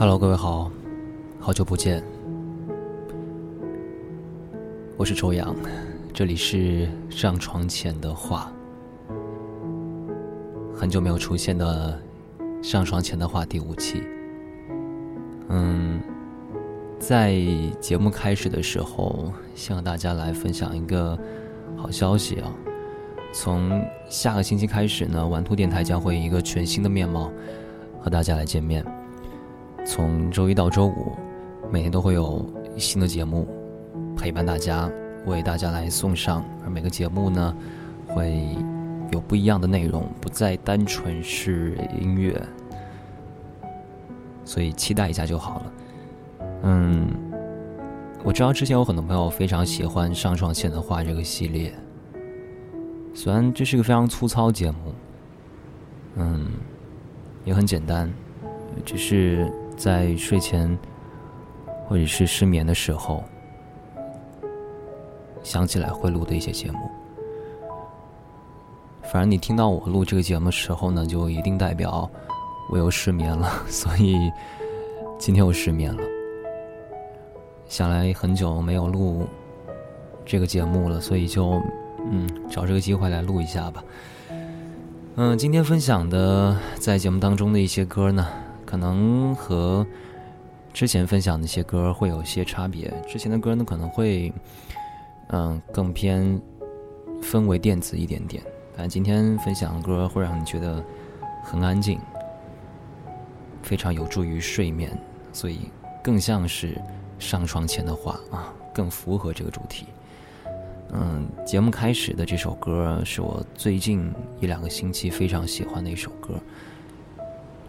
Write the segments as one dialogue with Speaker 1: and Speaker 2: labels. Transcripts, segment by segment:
Speaker 1: Hello，各位好，好久不见，我是周洋，这里是上床前的话，很久没有出现的上床前的话第五期。嗯，在节目开始的时候，先和大家来分享一个好消息啊！从下个星期开始呢，玩兔电台将会以一个全新的面貌和大家来见面。从周一到周五，每天都会有新的节目陪伴大家，为大家来送上。而每个节目呢，会有不一样的内容，不再单纯是音乐。所以期待一下就好了。嗯，我知道之前有很多朋友非常喜欢《上床前的话》这个系列，虽然这是个非常粗糙节目，嗯，也很简单，只是在睡前或者是失眠的时候想起来会录的一些节目。反正你听到我录这个节目的时候呢，就一定代表。我又失眠了，所以今天我失眠了。想来很久没有录这个节目了，所以就嗯找这个机会来录一下吧。嗯，今天分享的在节目当中的一些歌呢，可能和之前分享的一些歌会有些差别。之前的歌呢可能会嗯更偏氛围电子一点点，但今天分享的歌会让你觉得很安静。非常有助于睡眠，所以更像是上床前的话啊，更符合这个主题。嗯，节目开始的这首歌是我最近一两个星期非常喜欢的一首歌。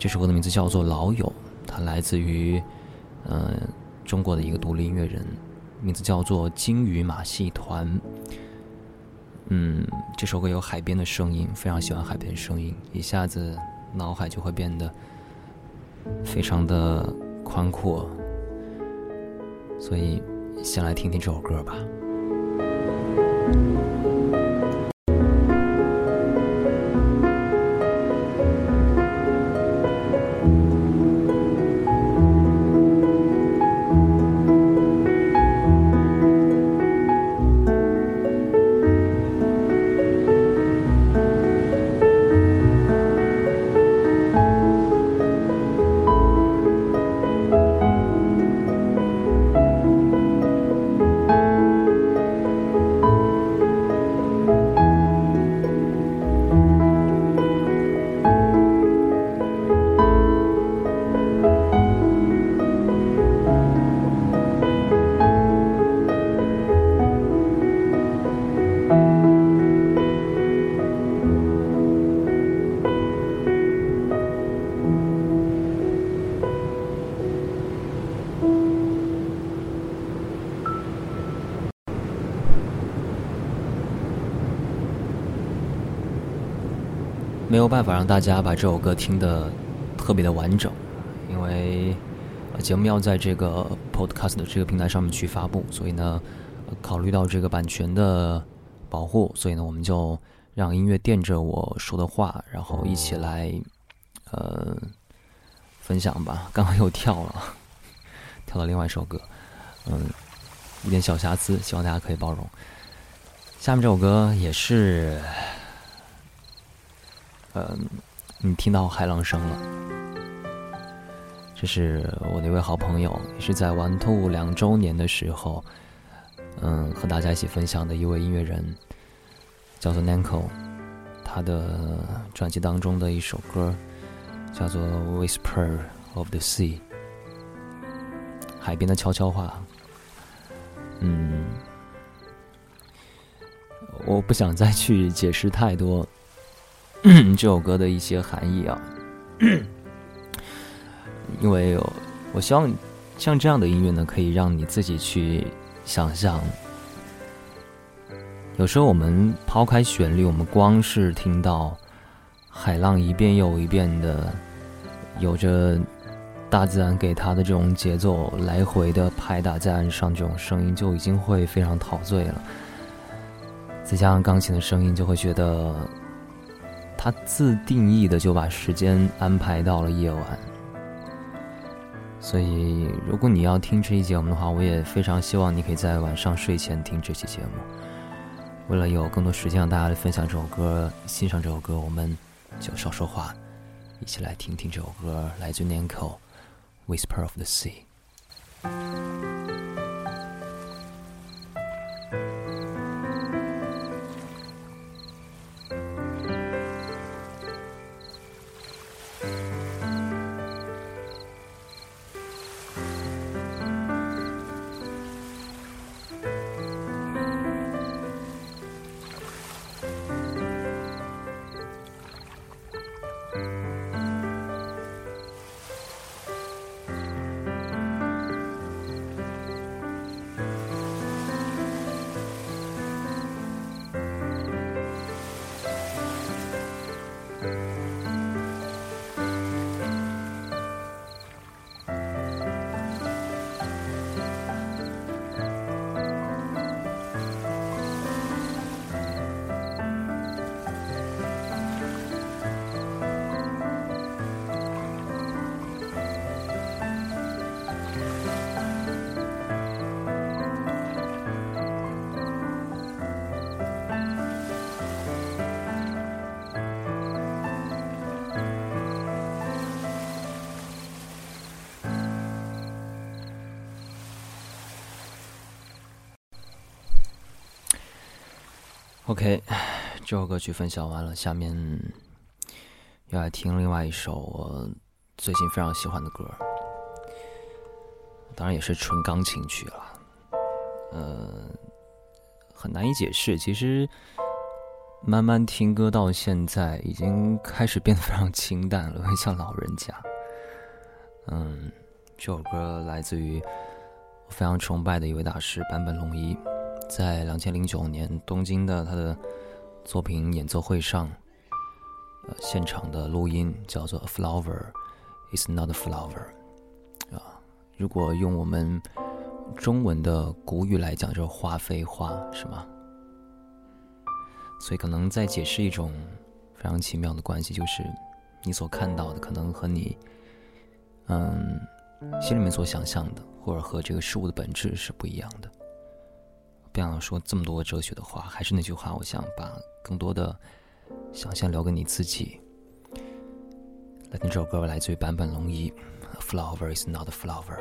Speaker 1: 这首歌的名字叫做《老友》，它来自于嗯中国的一个独立音乐人，名字叫做金鱼马戏团。嗯，这首歌有海边的声音，非常喜欢海边的声音，一下子脑海就会变得。非常的宽阔，所以先来听听这首歌吧。没有办法让大家把这首歌听得特别的完整，因为节目要在这个 Podcast 这个平台上面去发布，所以呢，考虑到这个版权的保护，所以呢，我们就让音乐垫着我说的话，然后一起来呃分享吧。刚刚又跳了，跳到另外一首歌，嗯，一点小瑕疵，希望大家可以包容。下面这首歌也是。嗯，你听到海浪声了？这是我的一位好朋友，也是在玩兔两周年的时候，嗯，和大家一起分享的一位音乐人，叫做 Nanko。他的专辑当中的一首歌叫做《Whisper of the Sea》，海边的悄悄话。嗯，我不想再去解释太多。这首歌的一些含义啊，因为我希望像这样的音乐呢，可以让你自己去想象。有时候我们抛开旋律，我们光是听到海浪一遍又一遍的，有着大自然给他的这种节奏，来回的拍打在岸上，这种声音就已经会非常陶醉了。再加上钢琴的声音，就会觉得。他自定义的就把时间安排到了夜晚，所以，如果你要听这期节目的话，我也非常希望你可以在晚上睡前听这期节目。为了有更多时间让大家来分享这首歌、欣赏这首歌，我们就少说话，一起来听听这首歌，来自 Nanko，《Whisper of the Sea》。OK，这首歌曲分享完了，下面要来听另外一首我最近非常喜欢的歌，当然也是纯钢琴曲了。呃，很难以解释，其实慢慢听歌到现在，已经开始变得非常清淡了，很 像老人家。嗯，这首歌来自于我非常崇拜的一位大师坂本龙一。在两千零九年东京的他的作品演奏会上，呃，现场的录音叫做《A Flower Is Not a Flower》啊，如果用我们中文的古语来讲，就是“花非花”，是吗？所以可能在解释一种非常奇妙的关系，就是你所看到的可能和你嗯心里面所想象的，或者和这个事物的本质是不一样的。不想说这么多哲学的话，还是那句话，我想把更多的想象留给你自己。来听这首歌，来自于坂本龙一，《Flower Is Not a Flower》。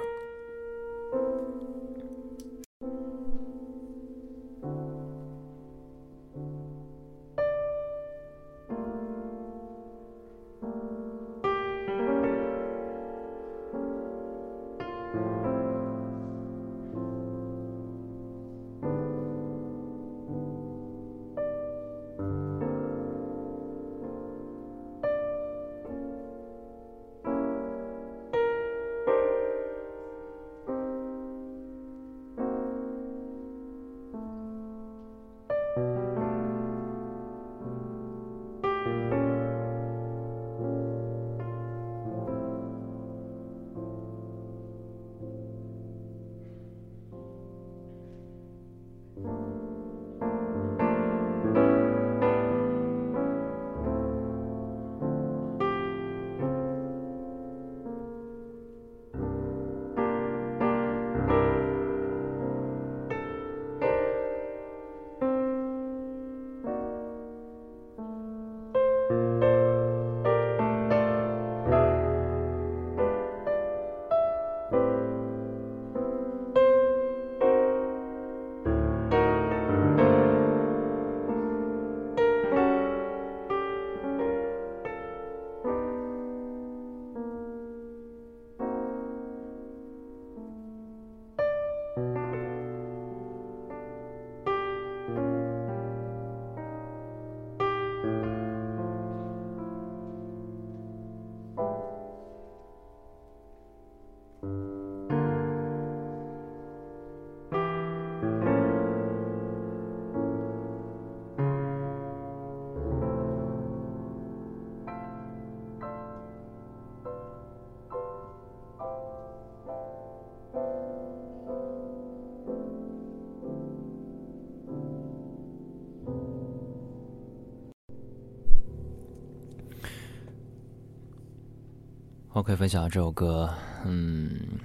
Speaker 1: OK，分享这首歌，嗯，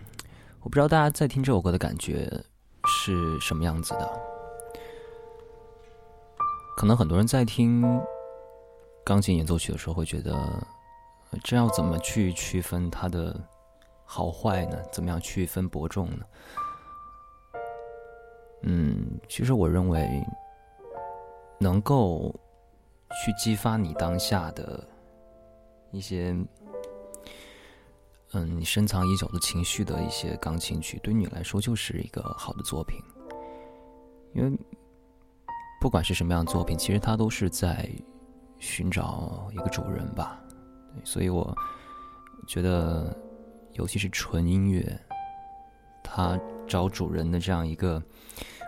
Speaker 1: 我不知道大家在听这首歌的感觉是什么样子的。可能很多人在听钢琴演奏曲的时候会觉得，这要怎么去区分它的好坏呢？怎么样区分伯仲呢？嗯，其实我认为，能够去激发你当下的一些，嗯，你深藏已久的情绪的一些钢琴曲，对你来说就是一个好的作品。因为不管是什么样的作品，其实它都是在寻找一个主人吧。对所以我觉得，尤其是纯音乐，它找主人的这样一个。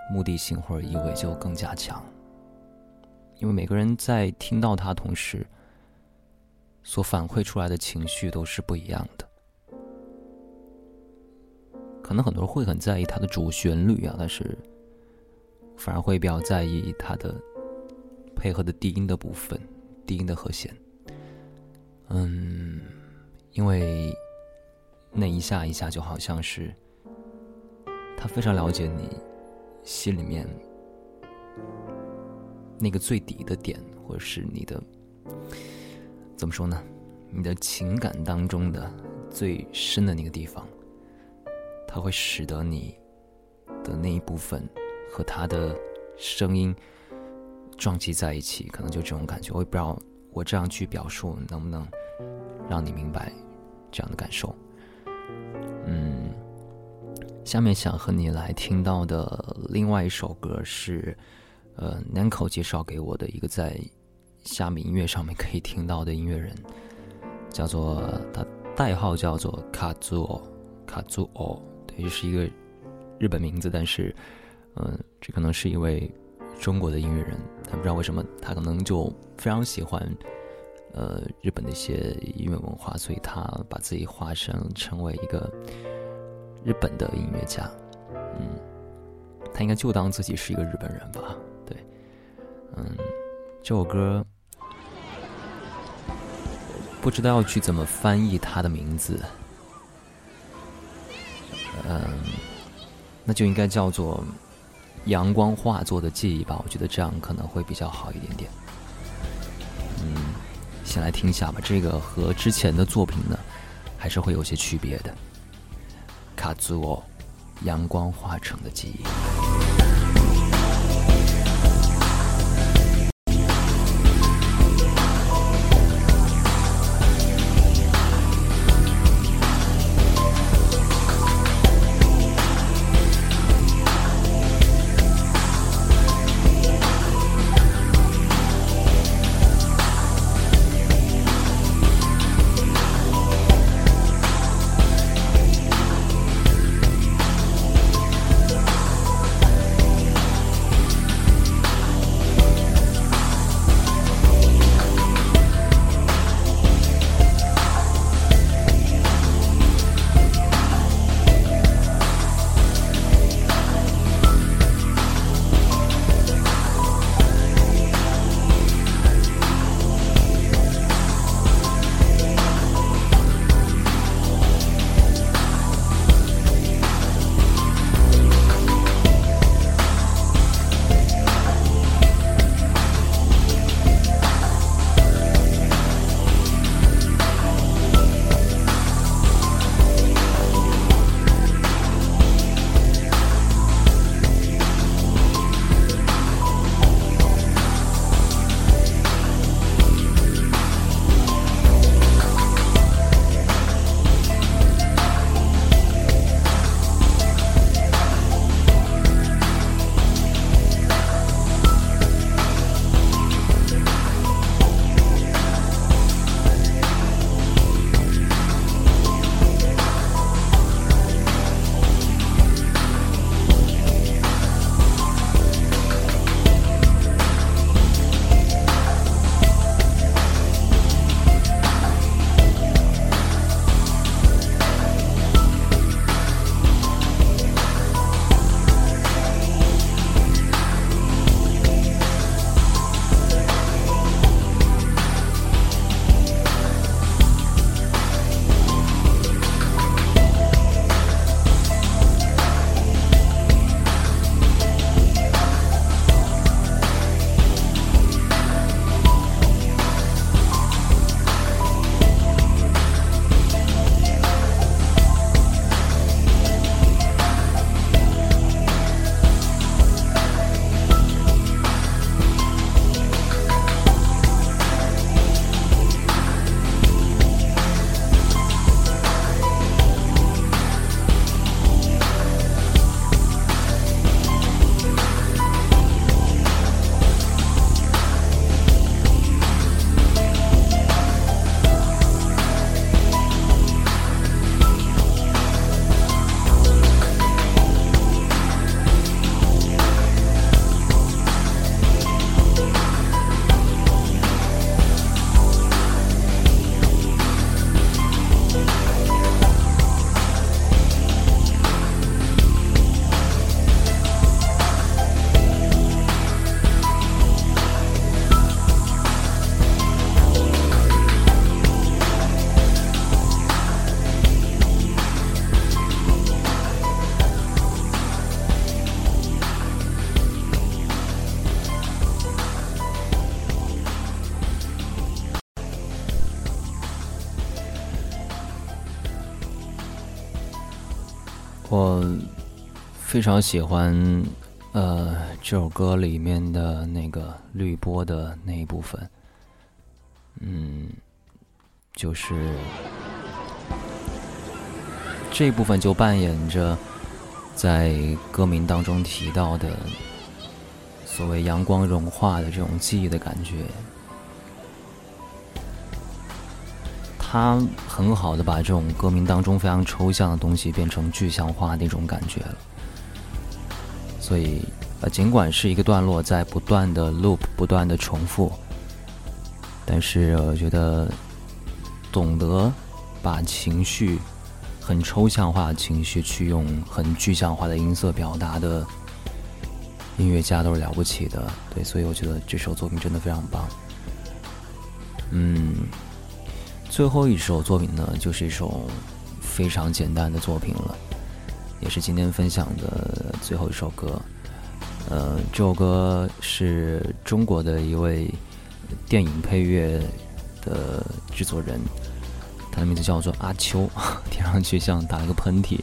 Speaker 1: 目的性或者意味就更加强，因为每个人在听到它同时，所反馈出来的情绪都是不一样的。可能很多人会很在意它的主旋律啊，但是反而会比较在意它的配合的低音的部分，低音的和弦。嗯，因为那一下一下就好像是他非常了解你。心里面那个最底的点，或者是你的怎么说呢？你的情感当中的最深的那个地方，它会使得你的那一部分和他的声音撞击在一起，可能就这种感觉。我也不知道我这样去表述能不能让你明白这样的感受。嗯。下面想和你来听到的另外一首歌是，呃，Nanko 介绍给我的一个在虾米音乐上面可以听到的音乐人，叫做他代号叫做 Kazuo Kazuo，对，也是一个日本名字，但是，嗯，这可能是一位中国的音乐人，他不知道为什么他可能就非常喜欢，呃，日本的一些音乐文化，所以他把自己化身成为一个。日本的音乐家，嗯，他应该就当自己是一个日本人吧？对，嗯，这首歌不知道要去怎么翻译他的名字，嗯，那就应该叫做“阳光化作的记忆”吧？我觉得这样可能会比较好一点点。嗯，先来听一下吧，这个和之前的作品呢，还是会有些区别的。卡兹沃，阳光化成的记忆。非常喜欢，呃，这首歌里面的那个滤波的那一部分，嗯，就是这部分就扮演着在歌名当中提到的所谓阳光融化的这种记忆的感觉。他很好的把这种歌名当中非常抽象的东西变成具象化那种感觉了，所以呃，尽管是一个段落在不断的 loop 不断的重复，但是我觉得懂得把情绪很抽象化的情绪去用很具象化的音色表达的音乐家都是了不起的，对，所以我觉得这首作品真的非常棒，嗯。最后一首作品呢，就是一首非常简单的作品了，也是今天分享的最后一首歌。呃，这首歌是中国的一位电影配乐的制作人，他的名字叫做阿秋，听上去像打了个喷嚏。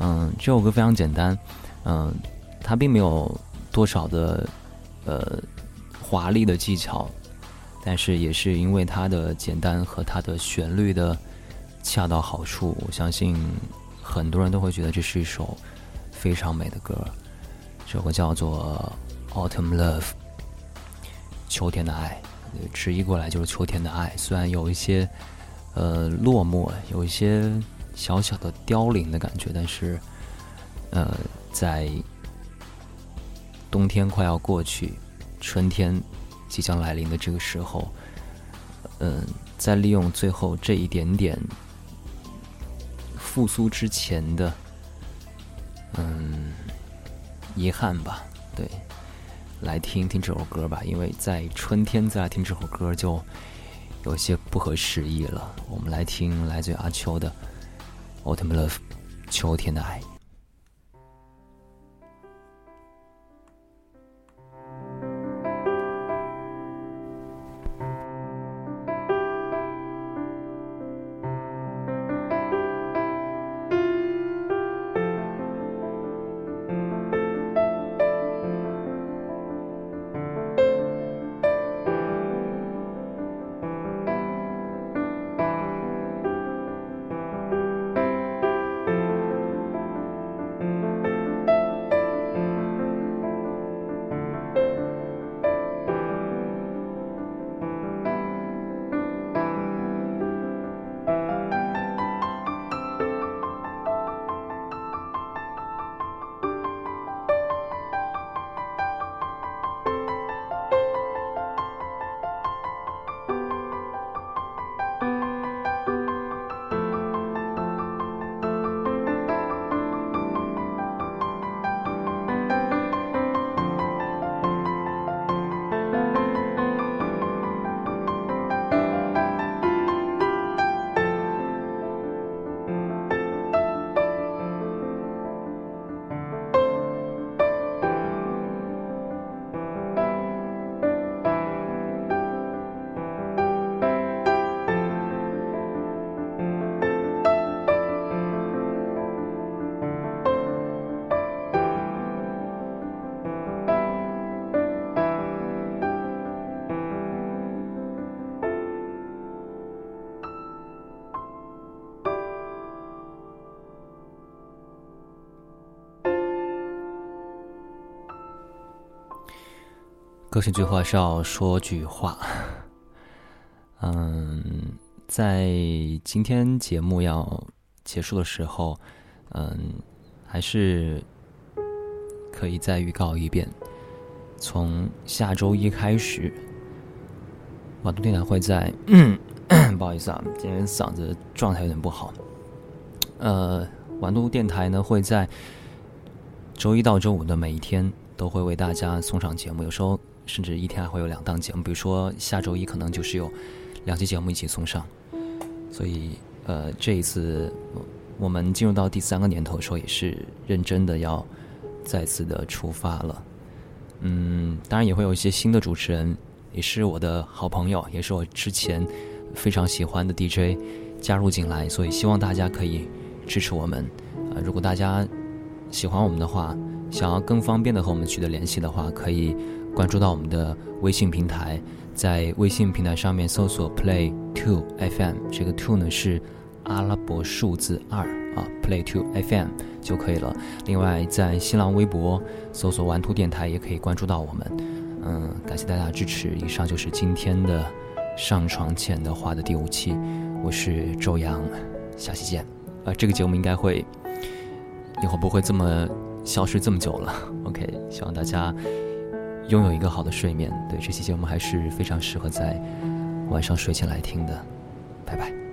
Speaker 1: 嗯，这首歌非常简单，嗯，它并没有多少的呃华丽的技巧。但是也是因为它的简单和它的旋律的恰到好处，我相信很多人都会觉得这是一首非常美的歌。这首歌叫做《Autumn Love》，秋天的爱，直译过来就是秋天的爱。虽然有一些呃落寞，有一些小小的凋零的感觉，但是呃，在冬天快要过去，春天。即将来临的这个时候，嗯，在利用最后这一点点复苏之前的，嗯，遗憾吧，对，来听听这首歌吧，因为在春天再来听这首歌就有些不合时宜了。我们来听来自阿秋的《Autumn Love》，秋天的爱。个性最后还是要说句话，嗯，在今天节目要结束的时候，嗯，还是可以再预告一遍，从下周一开始，瓦都电台会在，不好意思啊，今天嗓子状态有点不好，呃，晚都电台呢会在周一到周五的每一天都会为大家送上节目，有时候。甚至一天还会有两档节目，比如说下周一可能就是有两期节目一起送上，所以呃这一次我们进入到第三个年头的时候，也是认真的要再次的出发了。嗯，当然也会有一些新的主持人，也是我的好朋友，也是我之前非常喜欢的 DJ 加入进来，所以希望大家可以支持我们，呃，如果大家喜欢我们的话，想要更方便的和我们取得联系的话，可以关注到我们的微信平台，在微信平台上面搜索 Play Two FM，这个 Two 呢是阿拉伯数字二啊，Play Two FM 就可以了。另外，在新浪微博搜索玩兔电台也可以关注到我们。嗯，感谢大家支持。以上就是今天的上床前的话的第五期，我是周洋，下期见。啊，这个节目应该会以后不会这么消失这么久了。OK，希望大家拥有一个好的睡眠。对，这期节目还是非常适合在晚上睡前来听的。拜拜。